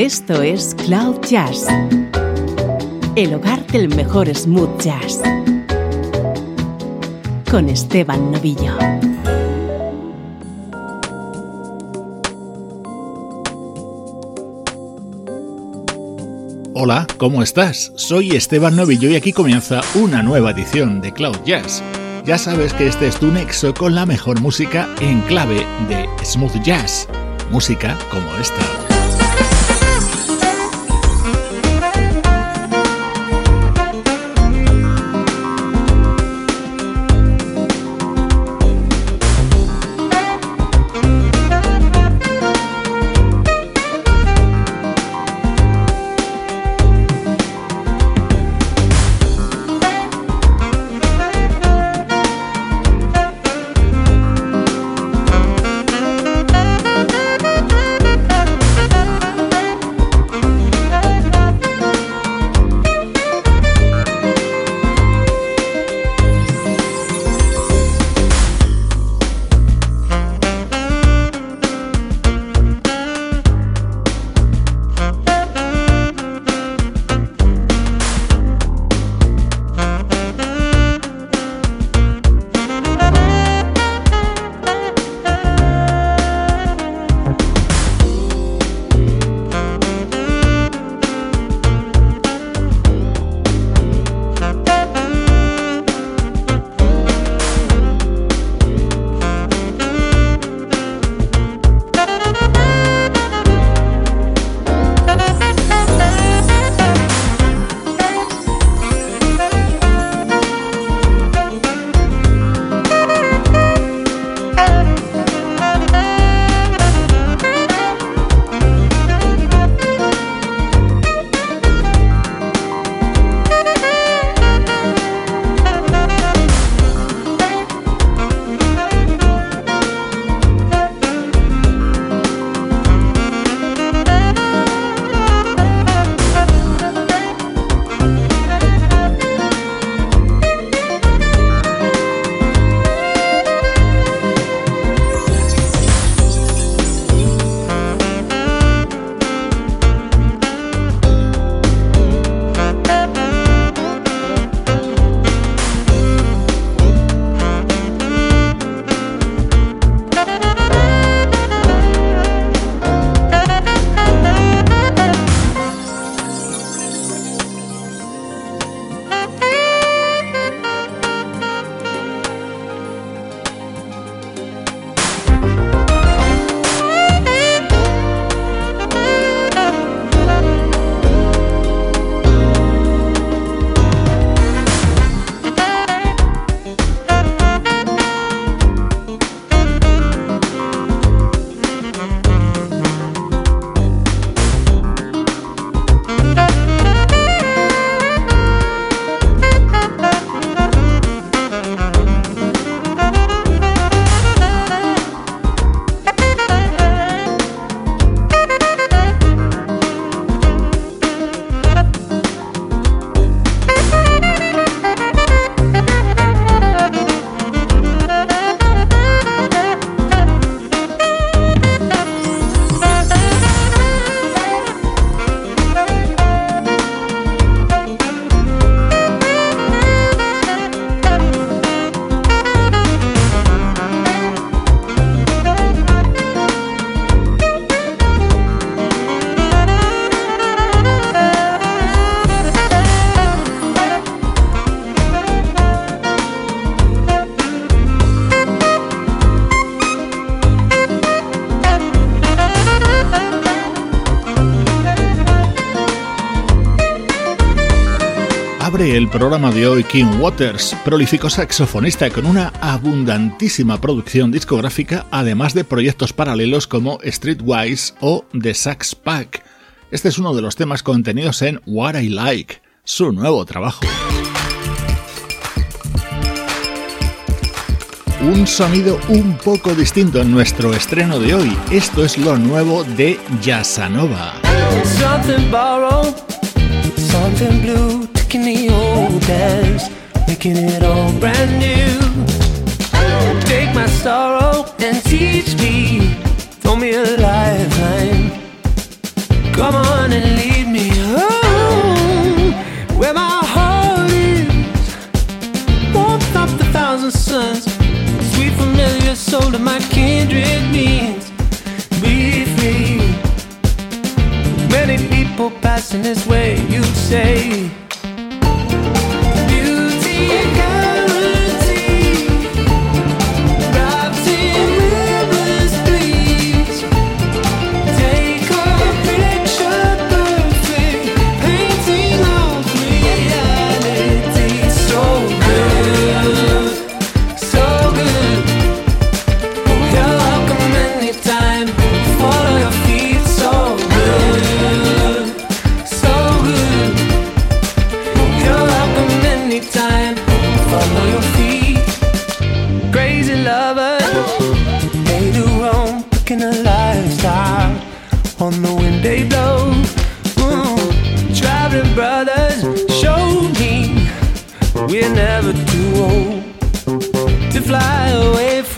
Esto es Cloud Jazz, el hogar del mejor smooth jazz, con Esteban Novillo. Hola, ¿cómo estás? Soy Esteban Novillo y aquí comienza una nueva edición de Cloud Jazz. Ya sabes que este es tu nexo con la mejor música en clave de smooth jazz, música como esta. Programa de hoy King Waters, prolífico saxofonista con una abundantísima producción discográfica, además de proyectos paralelos como Streetwise o The Sax Pack. Este es uno de los temas contenidos en What I Like, su nuevo trabajo. Un sonido un poco distinto en nuestro estreno de hoy. Esto es lo nuevo de Yasanova. chance, making it all brand new. Take my sorrow and teach me, throw me a lifeline. Come on and lead me home, where my heart is. Warmth of the thousand suns, sweet familiar soul of my kindred means. Be free. Many people passing this way, you say.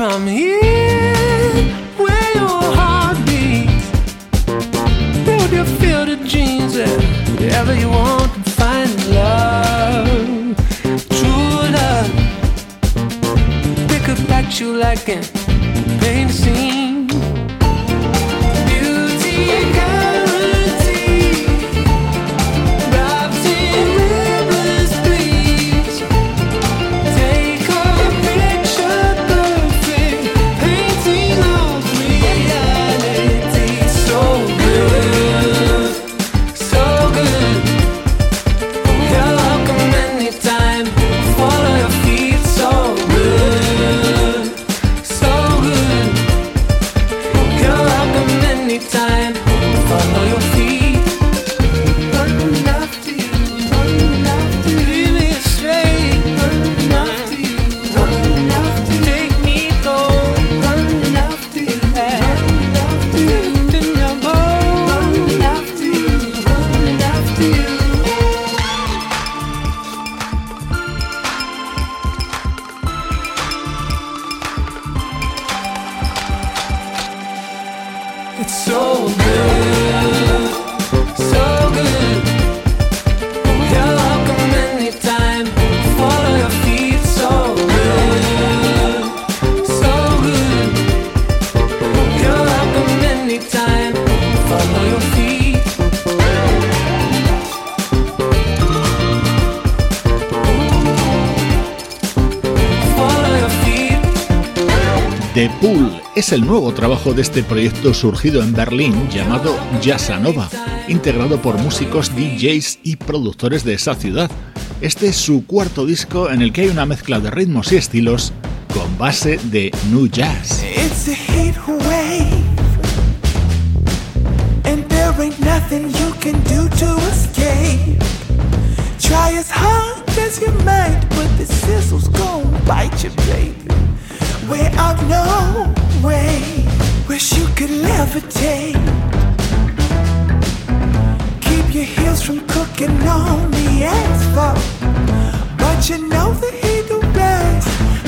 from here where your heart beats. Build your field of dreams wherever you want to find love, true love. Pick up at you like an el nuevo trabajo de este proyecto surgido en Berlín llamado Jazzanova, integrado por músicos, DJs y productores de esa ciudad. Este es su cuarto disco en el que hay una mezcla de ritmos y estilos con base de New Jazz. Way Wish you could levitate. Keep your heels from cooking on the asphalt. But you know the heat will rise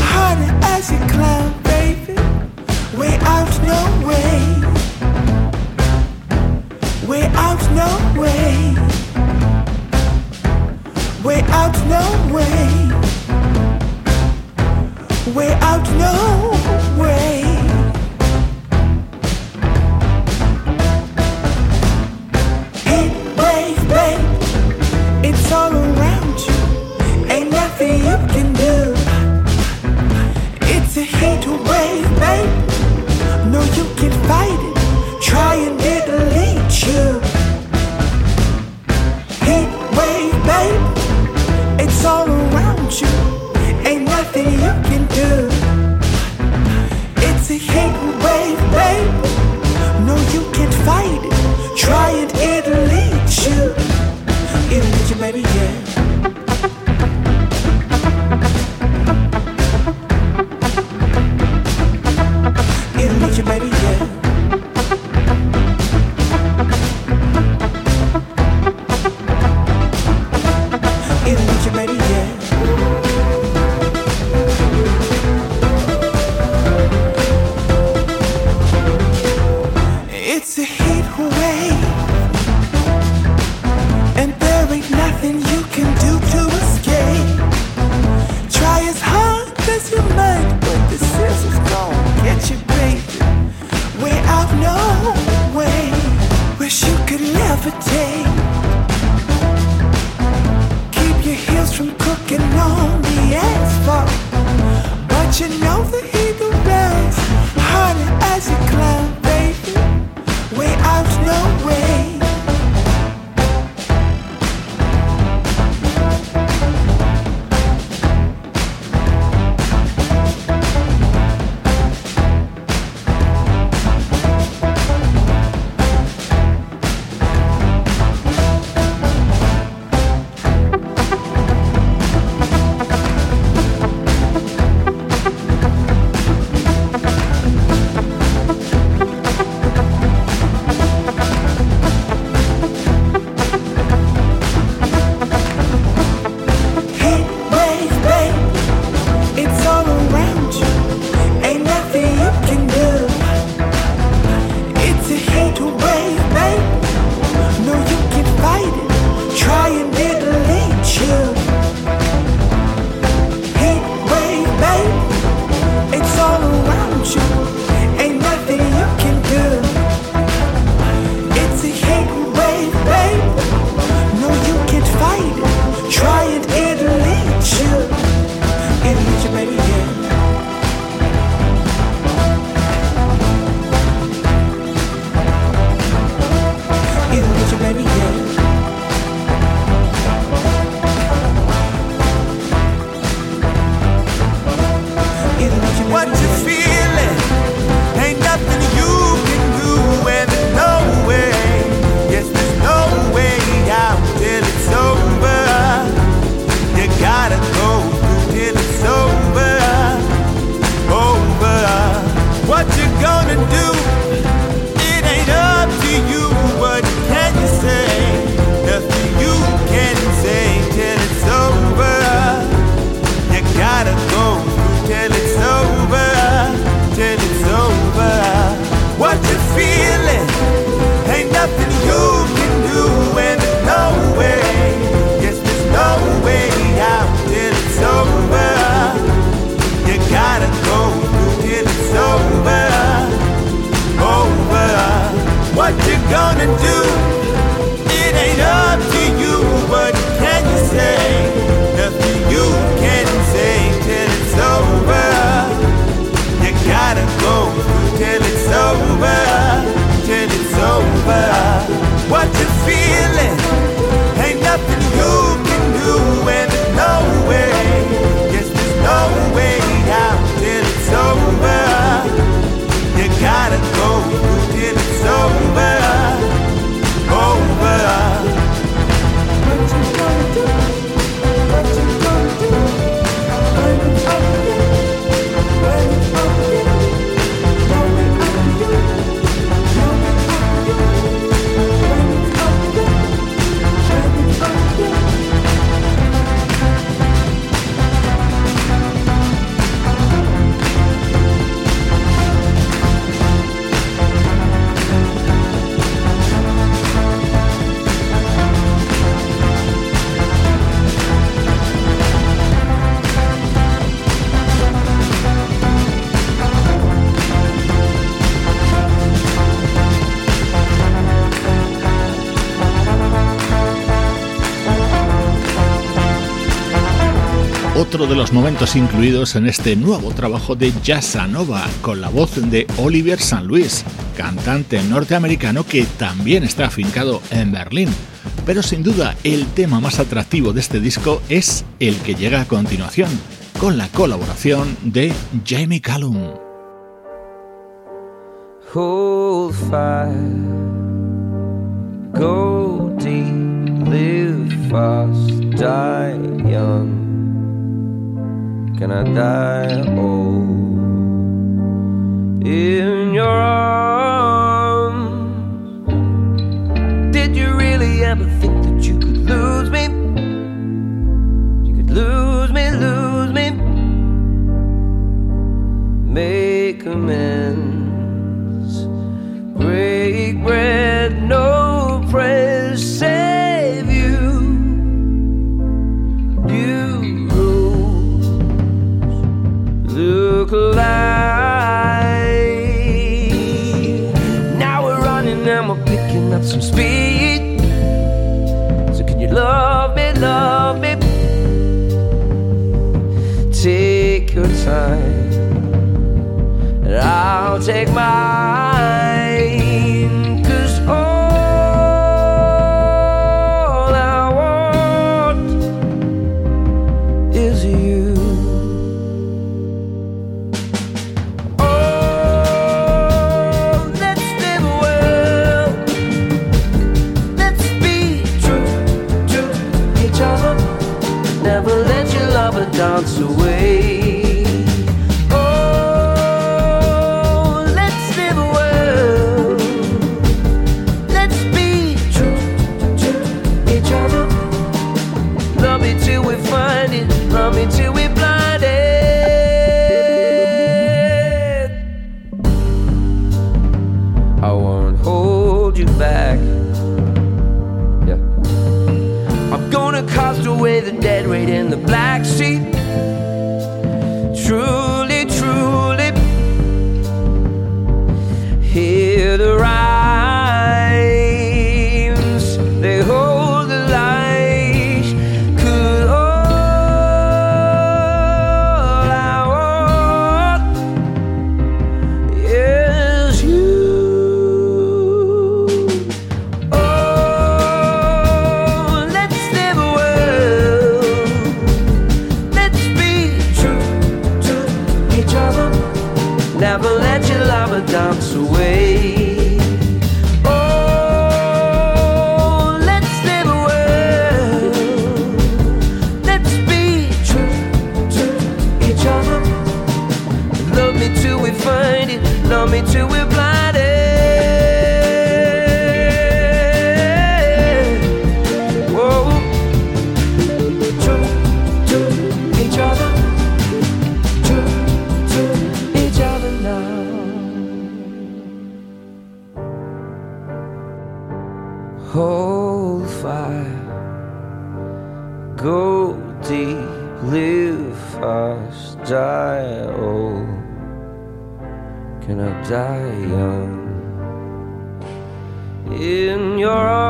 harder as you climb, baby. Way out, no way. Way out, no way. Way out, no way. Way out, no way. It's a heat wave, babe. No, you can't fight it. Try it, it'll eat you. It'll eat you, baby, yeah. and do. Otro de los momentos incluidos en este nuevo trabajo de Nova con la voz de Oliver San Luis, cantante norteamericano que también está afincado en Berlín. Pero sin duda el tema más atractivo de este disco es el que llega a continuación, con la colaboración de Jamie Callum. Can I die old in your arms? Did you really ever think that you could lose me? You could lose me, lose me, make amends, break bread, no press. And I'll take my your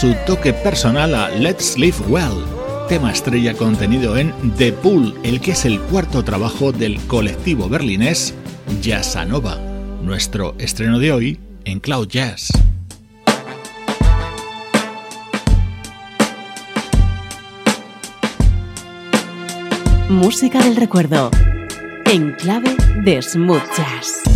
su toque personal a Let's Live Well, tema estrella contenido en The Pool, el que es el cuarto trabajo del colectivo berlinés Jazzanova, nuestro estreno de hoy en Cloud Jazz. Música del recuerdo, en clave de smooth jazz.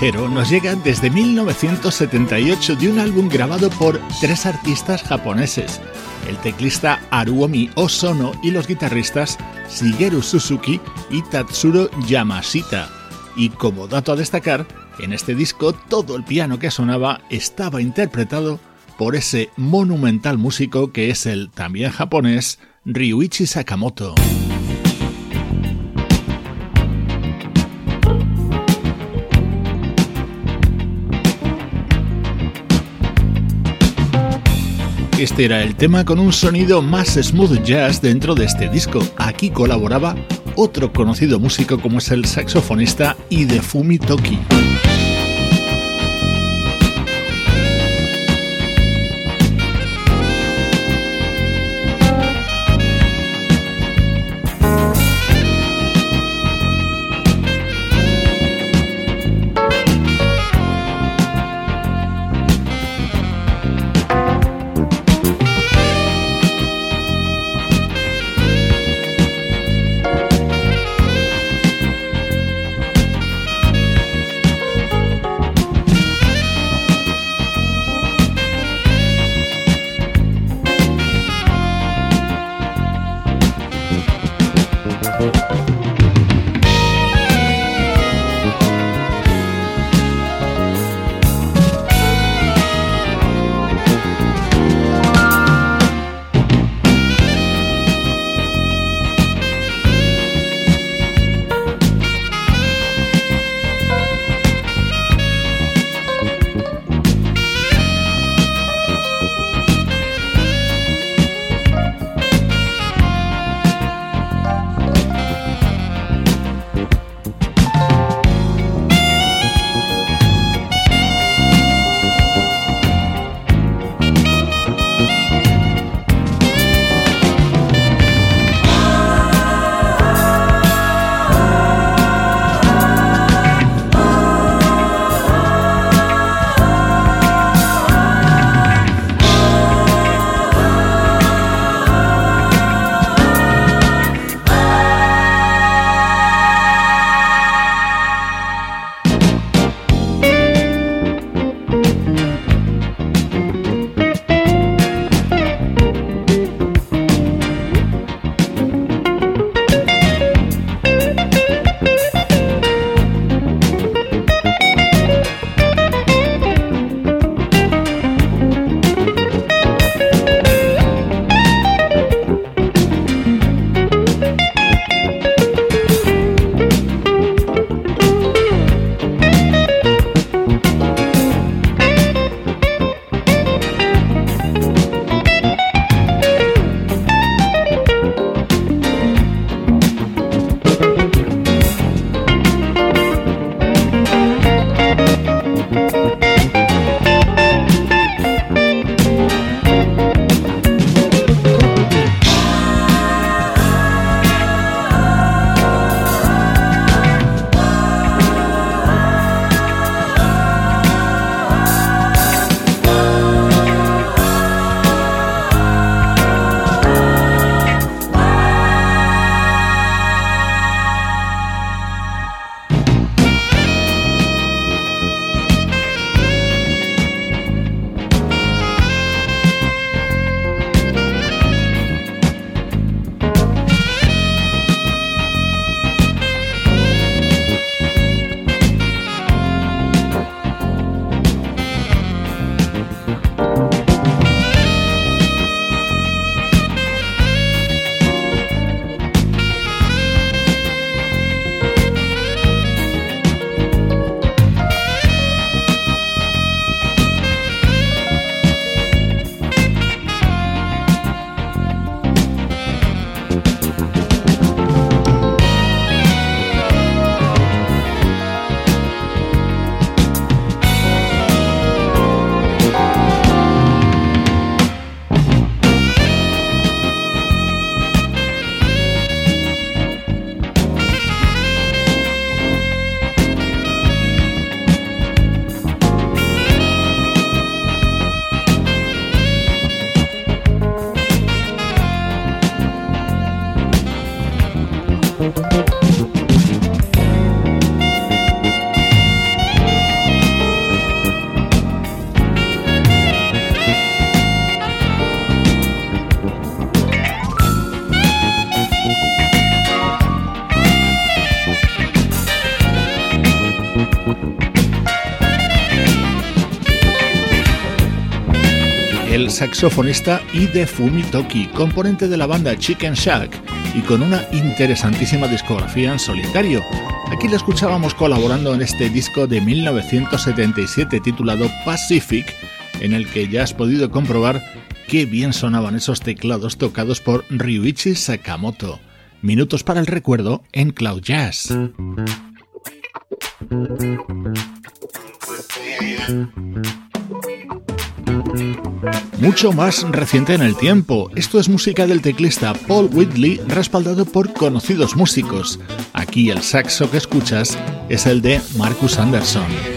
Ligero nos llega desde 1978 de un álbum grabado por tres artistas japoneses, el teclista Haruomi Osono y los guitarristas Shigeru Suzuki y Tatsuro Yamashita. Y como dato a destacar, en este disco todo el piano que sonaba estaba interpretado por ese monumental músico que es el también japonés Ryuichi Sakamoto. Este era el tema con un sonido más smooth jazz dentro de este disco. Aquí colaboraba otro conocido músico como es el saxofonista Idefumi Toki. Saxofonista Ide Fumitoki, componente de la banda Chicken Shack y con una interesantísima discografía en solitario. Aquí le escuchábamos colaborando en este disco de 1977 titulado Pacific, en el que ya has podido comprobar qué bien sonaban esos teclados tocados por Ryuichi Sakamoto. Minutos para el recuerdo en Cloud Jazz. Mucho más reciente en el tiempo, esto es música del teclista Paul Whitley respaldado por conocidos músicos. Aquí el saxo que escuchas es el de Marcus Anderson.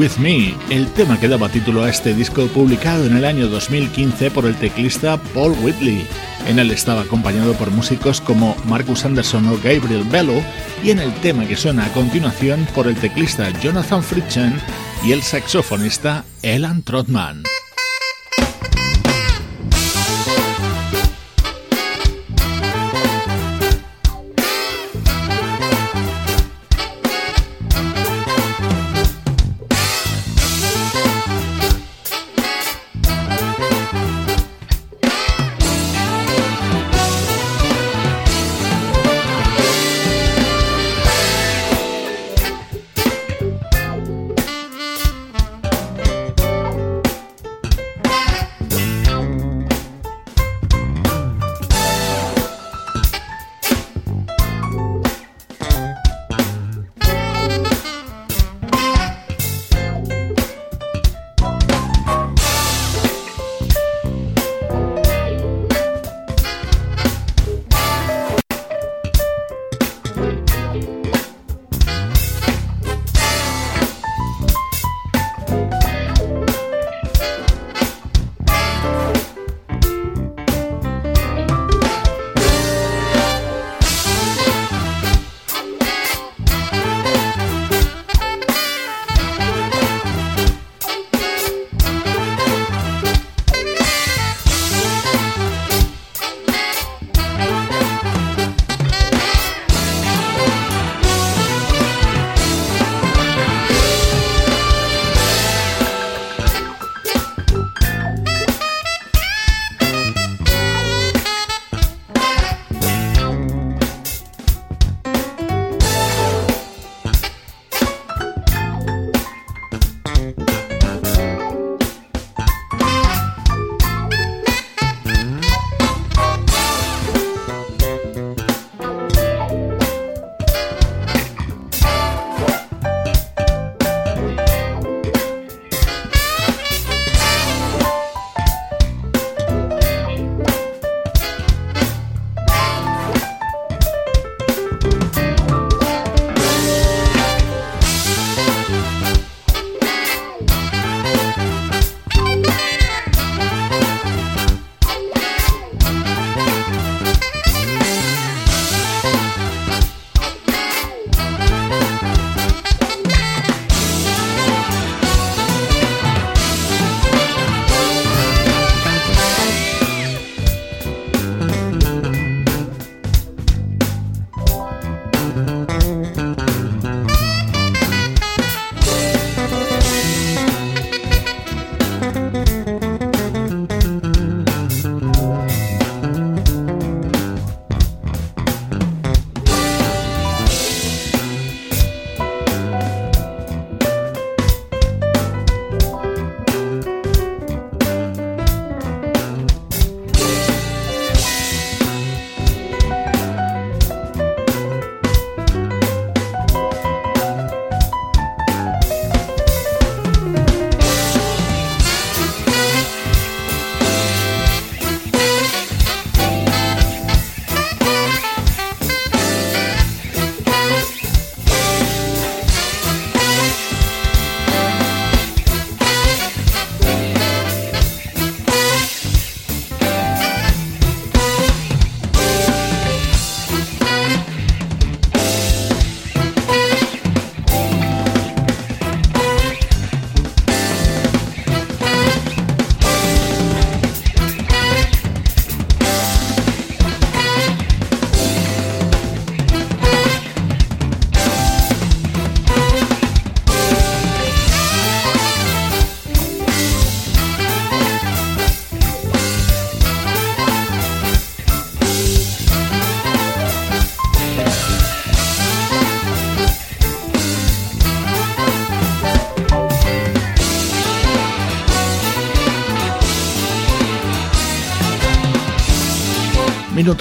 With Me, el tema que daba título a este disco publicado en el año 2015 por el teclista Paul Whitley. En él estaba acompañado por músicos como Marcus Anderson o Gabriel Bello y en el tema que suena a continuación por el teclista Jonathan Fritchen y el saxofonista Elan Trotman.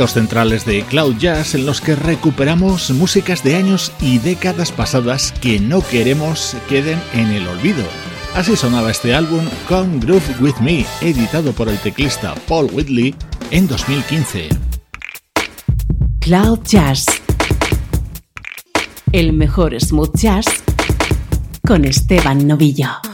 Centrales de Cloud Jazz en los que recuperamos músicas de años y décadas pasadas que no queremos queden en el olvido. Así sonaba este álbum Come Groove With Me, editado por el teclista Paul Whitley en 2015. Cloud Jazz. El mejor smooth jazz con Esteban Novillo.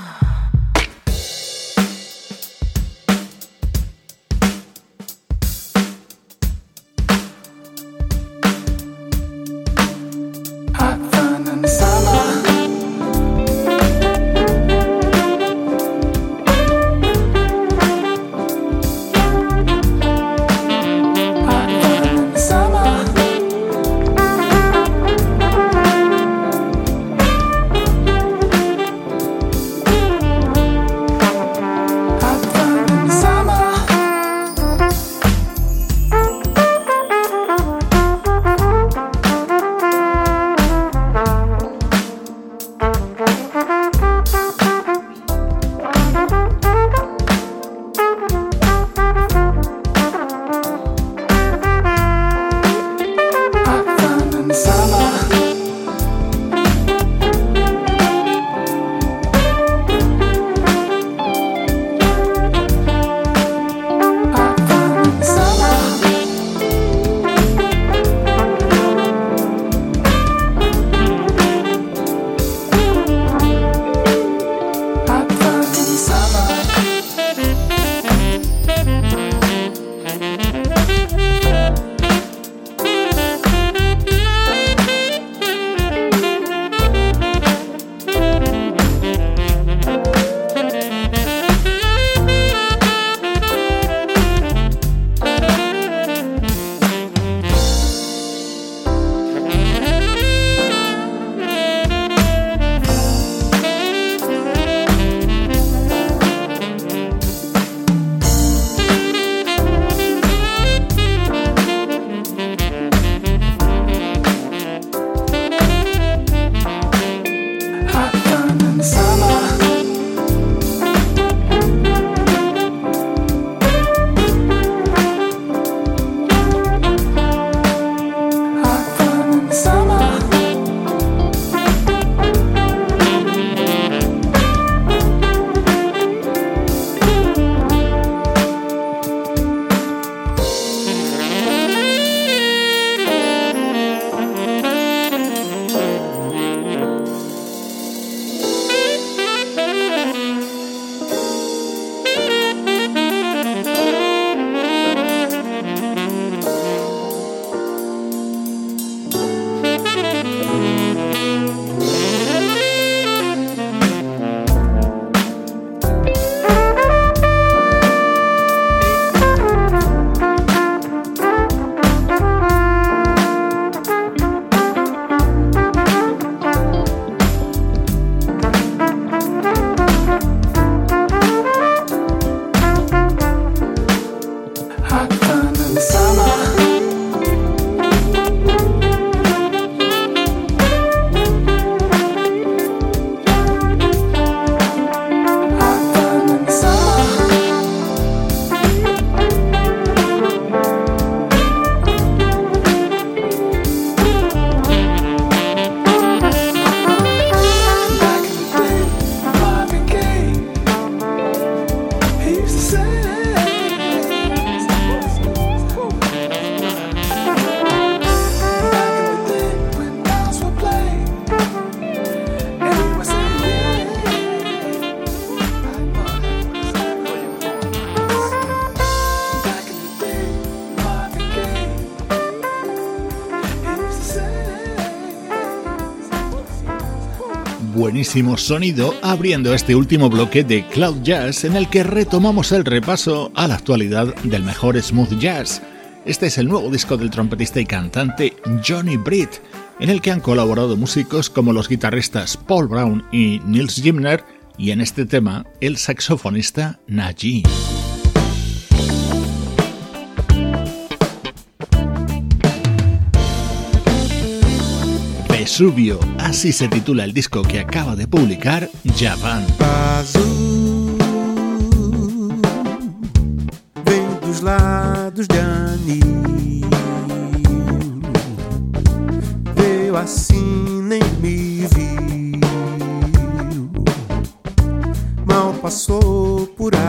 Sonido abriendo este último bloque de Cloud Jazz en el que retomamos el repaso a la actualidad del mejor smooth jazz. Este es el nuevo disco del trompetista y cantante Johnny Britt, en el que han colaborado músicos como los guitarristas Paul Brown y Nils Gimner y en este tema el saxofonista Najee. Vesubio, así se titula el disco que acaba de publicar Javan. Azul, vem dos lados de anil. Veio assim, nem me viu. Mal passou por aqui.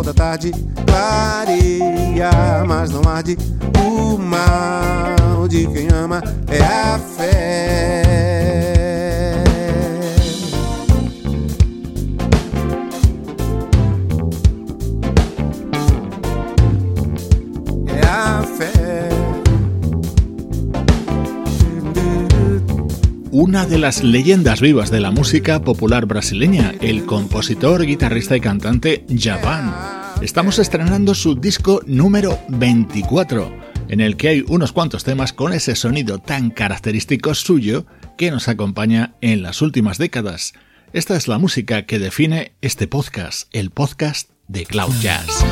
sol da tarde clareia, mas não arde. O mal de quem ama é a fé. una de las leyendas vivas de la música popular brasileña, el compositor, guitarrista y cantante Javan. Estamos estrenando su disco número 24, en el que hay unos cuantos temas con ese sonido tan característico suyo que nos acompaña en las últimas décadas. Esta es la música que define este podcast, el podcast de Cloud Jazz.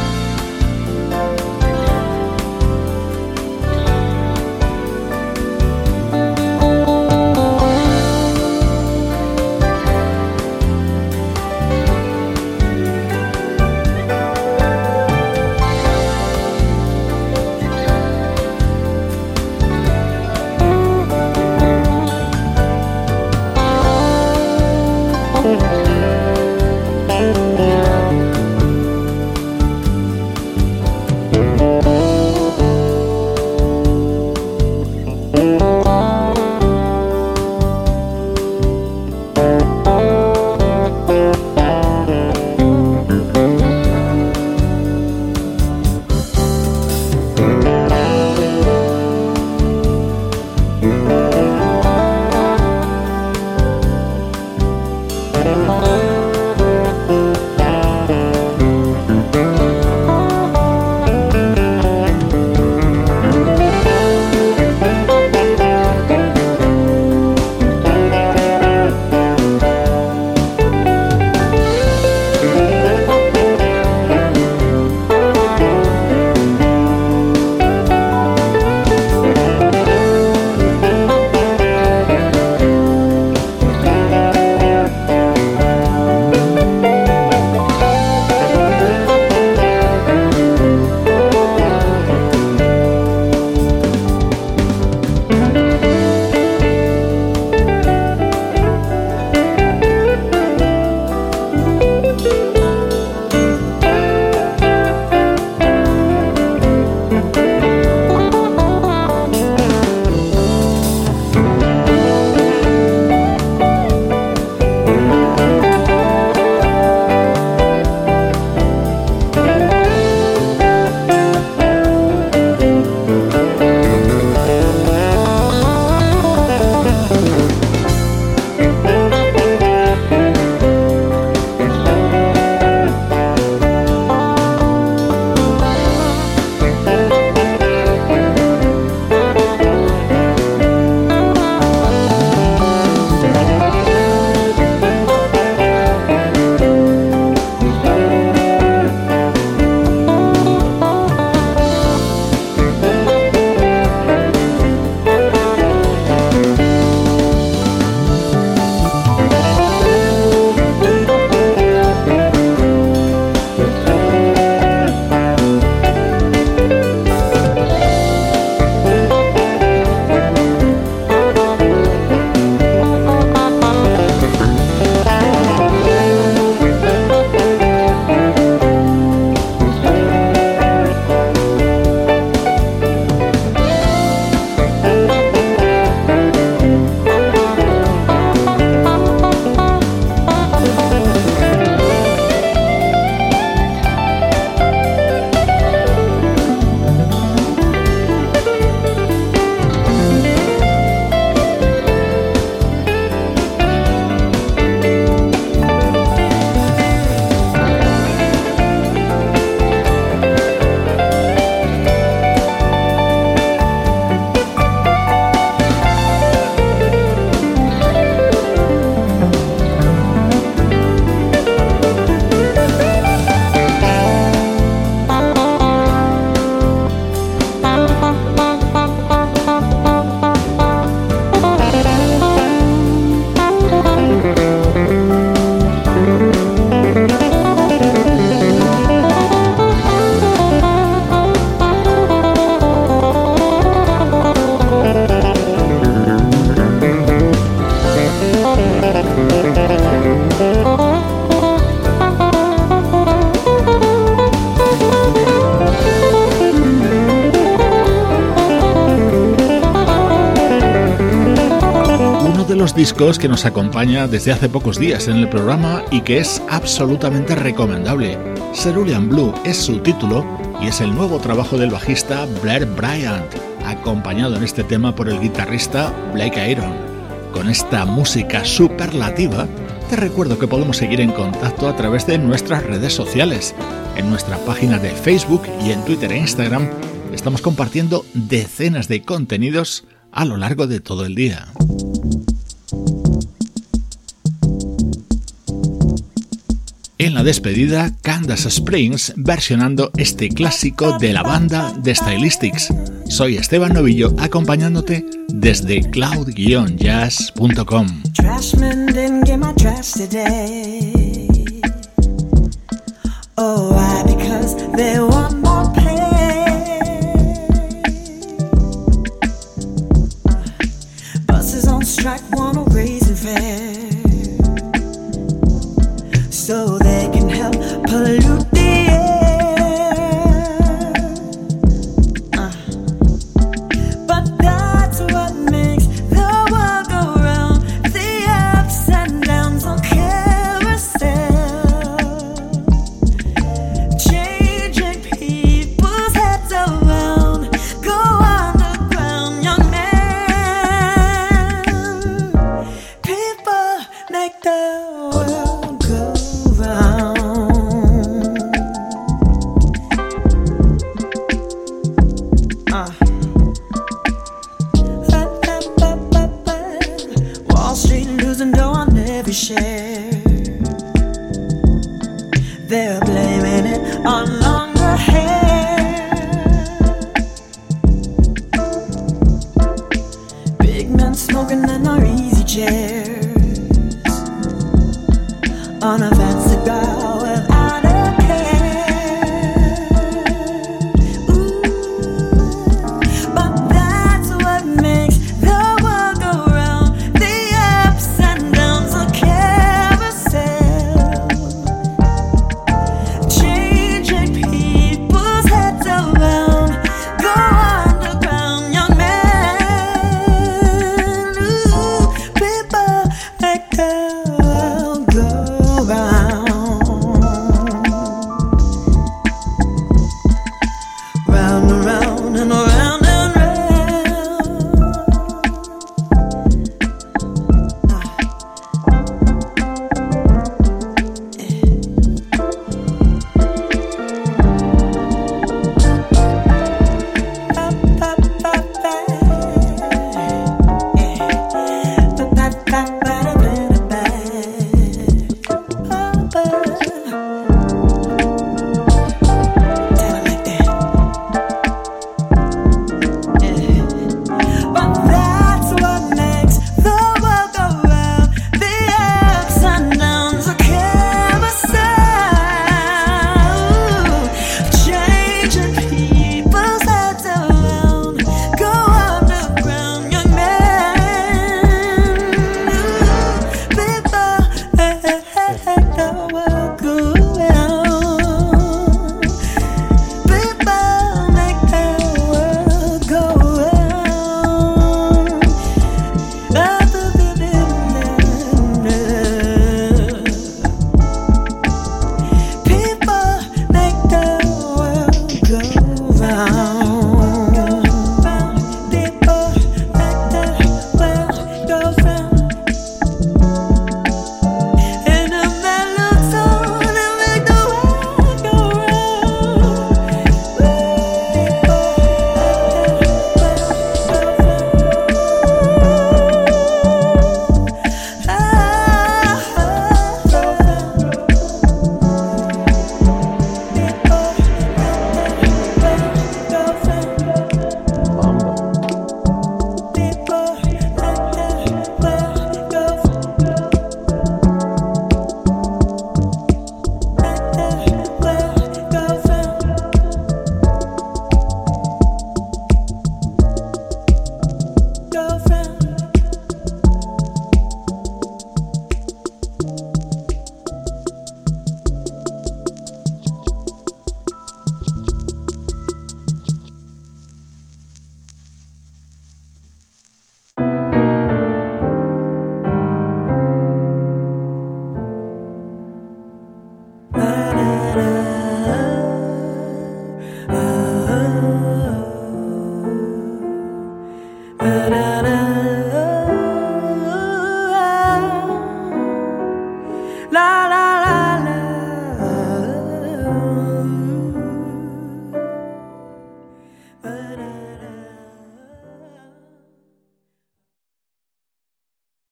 Que nos acompaña desde hace pocos días en el programa y que es absolutamente recomendable. Cerulean Blue es su título y es el nuevo trabajo del bajista Blair Bryant, acompañado en este tema por el guitarrista Blake Iron. Con esta música superlativa, te recuerdo que podemos seguir en contacto a través de nuestras redes sociales. En nuestra página de Facebook y en Twitter e Instagram estamos compartiendo decenas de contenidos a lo largo de todo el día. Despedida, Candace Springs versionando este clásico de la banda de Stylistics. Soy Esteban Novillo acompañándote desde cloud-jazz.com. big smoking in our easy chairs. On a